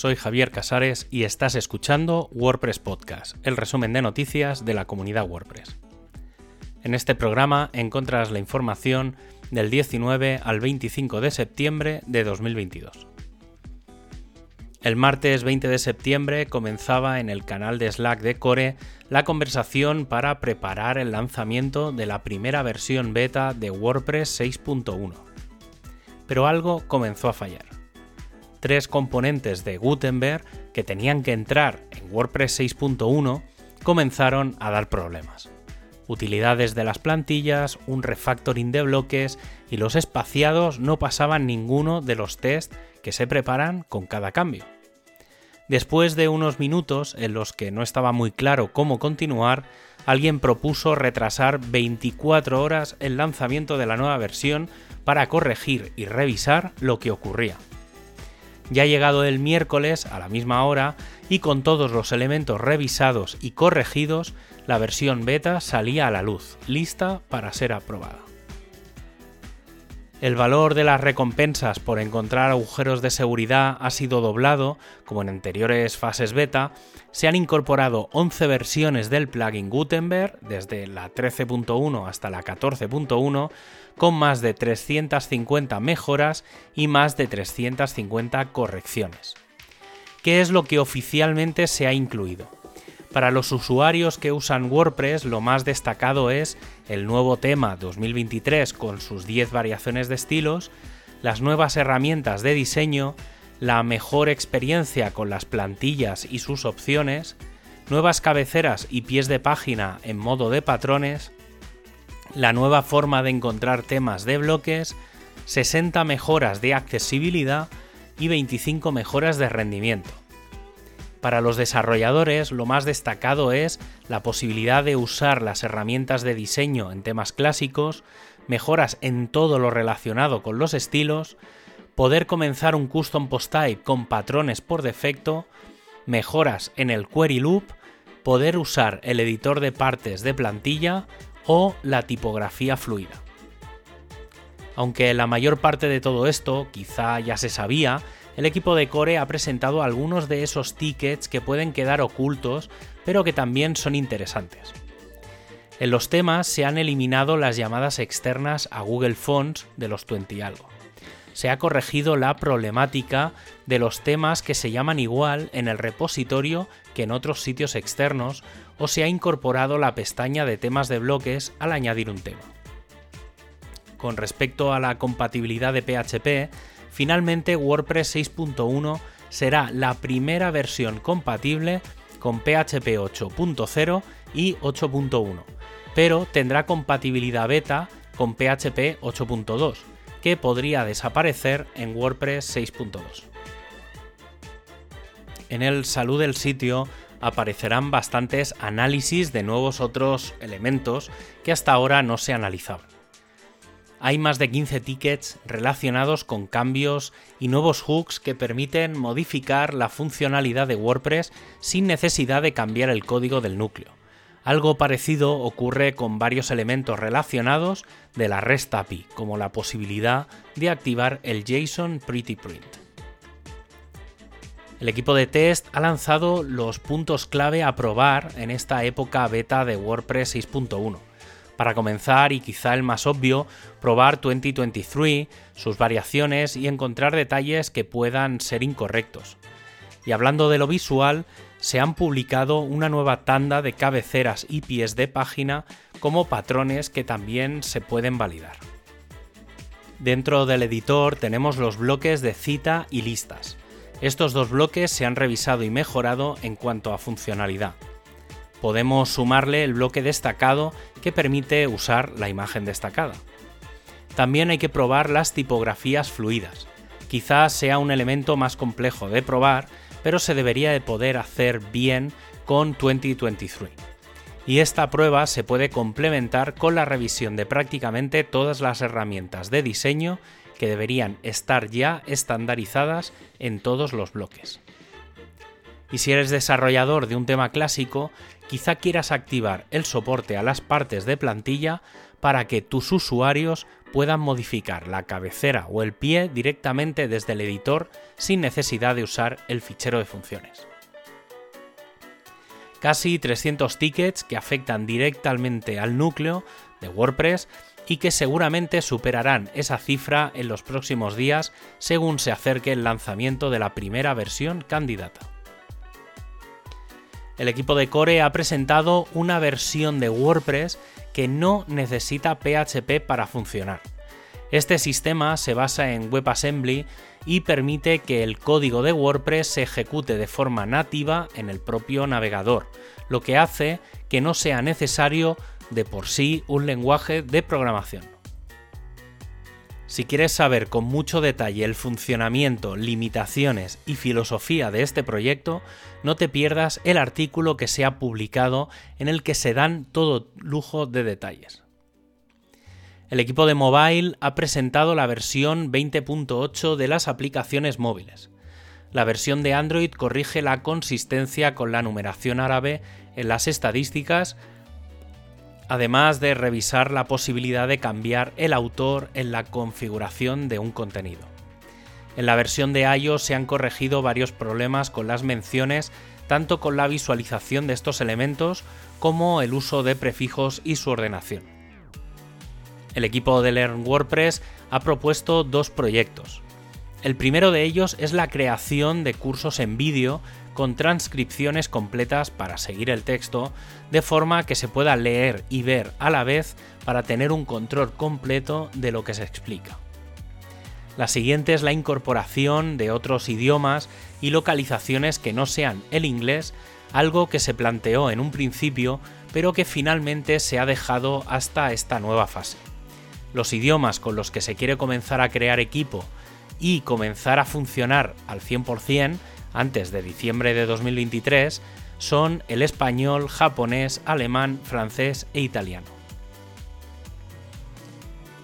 soy Javier Casares y estás escuchando WordPress Podcast, el resumen de noticias de la comunidad WordPress. En este programa encontrarás la información del 19 al 25 de septiembre de 2022. El martes 20 de septiembre comenzaba en el canal de Slack de Core la conversación para preparar el lanzamiento de la primera versión beta de WordPress 6.1. Pero algo comenzó a fallar. Tres componentes de Gutenberg que tenían que entrar en WordPress 6.1 comenzaron a dar problemas. Utilidades de las plantillas, un refactoring de bloques y los espaciados no pasaban ninguno de los tests que se preparan con cada cambio. Después de unos minutos en los que no estaba muy claro cómo continuar, alguien propuso retrasar 24 horas el lanzamiento de la nueva versión para corregir y revisar lo que ocurría. Ya llegado el miércoles a la misma hora y con todos los elementos revisados y corregidos, la versión beta salía a la luz, lista para ser aprobada. El valor de las recompensas por encontrar agujeros de seguridad ha sido doblado, como en anteriores fases beta. Se han incorporado 11 versiones del plugin Gutenberg, desde la 13.1 hasta la 14.1, con más de 350 mejoras y más de 350 correcciones. ¿Qué es lo que oficialmente se ha incluido? Para los usuarios que usan WordPress, lo más destacado es el nuevo tema 2023 con sus 10 variaciones de estilos, las nuevas herramientas de diseño, la mejor experiencia con las plantillas y sus opciones, nuevas cabeceras y pies de página en modo de patrones, la nueva forma de encontrar temas de bloques, 60 mejoras de accesibilidad y 25 mejoras de rendimiento. Para los desarrolladores lo más destacado es la posibilidad de usar las herramientas de diseño en temas clásicos, mejoras en todo lo relacionado con los estilos, poder comenzar un custom post type con patrones por defecto, mejoras en el query loop, poder usar el editor de partes de plantilla o la tipografía fluida. Aunque la mayor parte de todo esto quizá ya se sabía, el equipo de Core ha presentado algunos de esos tickets que pueden quedar ocultos, pero que también son interesantes. En los temas se han eliminado las llamadas externas a Google Fonts de los 20 algo. Se ha corregido la problemática de los temas que se llaman igual en el repositorio que en otros sitios externos o se ha incorporado la pestaña de temas de bloques al añadir un tema. Con respecto a la compatibilidad de PHP, finalmente WordPress 6.1 será la primera versión compatible con PHP 8.0 y 8.1, pero tendrá compatibilidad beta con PHP 8.2, que podría desaparecer en WordPress 6.2. En el salud del sitio aparecerán bastantes análisis de nuevos otros elementos que hasta ahora no se analizaban hay más de 15 tickets relacionados con cambios y nuevos hooks que permiten modificar la funcionalidad de WordPress sin necesidad de cambiar el código del núcleo. Algo parecido ocurre con varios elementos relacionados de la REST API, como la posibilidad de activar el JSON Pretty Print. El equipo de test ha lanzado los puntos clave a probar en esta época beta de WordPress 6.1 para comenzar, y quizá el más obvio, probar 2023, sus variaciones y encontrar detalles que puedan ser incorrectos. Y hablando de lo visual, se han publicado una nueva tanda de cabeceras y pies de página como patrones que también se pueden validar. Dentro del editor tenemos los bloques de cita y listas. Estos dos bloques se han revisado y mejorado en cuanto a funcionalidad podemos sumarle el bloque destacado que permite usar la imagen destacada. También hay que probar las tipografías fluidas. Quizás sea un elemento más complejo de probar, pero se debería de poder hacer bien con 2023. Y esta prueba se puede complementar con la revisión de prácticamente todas las herramientas de diseño que deberían estar ya estandarizadas en todos los bloques. Y si eres desarrollador de un tema clásico, quizá quieras activar el soporte a las partes de plantilla para que tus usuarios puedan modificar la cabecera o el pie directamente desde el editor sin necesidad de usar el fichero de funciones. Casi 300 tickets que afectan directamente al núcleo de WordPress y que seguramente superarán esa cifra en los próximos días según se acerque el lanzamiento de la primera versión candidata. El equipo de Core ha presentado una versión de WordPress que no necesita PHP para funcionar. Este sistema se basa en WebAssembly y permite que el código de WordPress se ejecute de forma nativa en el propio navegador, lo que hace que no sea necesario de por sí un lenguaje de programación. Si quieres saber con mucho detalle el funcionamiento, limitaciones y filosofía de este proyecto, no te pierdas el artículo que se ha publicado en el que se dan todo lujo de detalles. El equipo de mobile ha presentado la versión 20.8 de las aplicaciones móviles. La versión de Android corrige la consistencia con la numeración árabe en las estadísticas, además de revisar la posibilidad de cambiar el autor en la configuración de un contenido. En la versión de iOS se han corregido varios problemas con las menciones, tanto con la visualización de estos elementos como el uso de prefijos y su ordenación. El equipo de Learn WordPress ha propuesto dos proyectos. El primero de ellos es la creación de cursos en vídeo con transcripciones completas para seguir el texto, de forma que se pueda leer y ver a la vez para tener un control completo de lo que se explica. La siguiente es la incorporación de otros idiomas y localizaciones que no sean el inglés, algo que se planteó en un principio, pero que finalmente se ha dejado hasta esta nueva fase los idiomas con los que se quiere comenzar a crear equipo y comenzar a funcionar al 100% antes de diciembre de 2023 son el español, japonés, alemán, francés e italiano.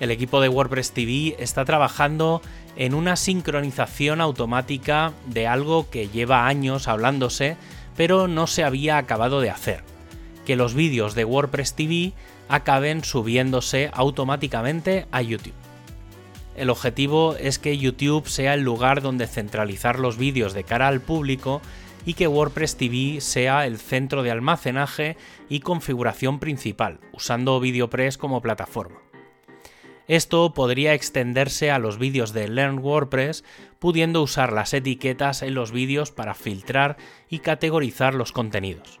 El equipo de WordPress TV está trabajando en una sincronización automática de algo que lleva años hablándose, pero no se había acabado de hacer, que los vídeos de WordPress TV acaben subiéndose automáticamente a YouTube. El objetivo es que YouTube sea el lugar donde centralizar los vídeos de cara al público y que WordPress TV sea el centro de almacenaje y configuración principal, usando VideoPress como plataforma. Esto podría extenderse a los vídeos de Learn WordPress, pudiendo usar las etiquetas en los vídeos para filtrar y categorizar los contenidos.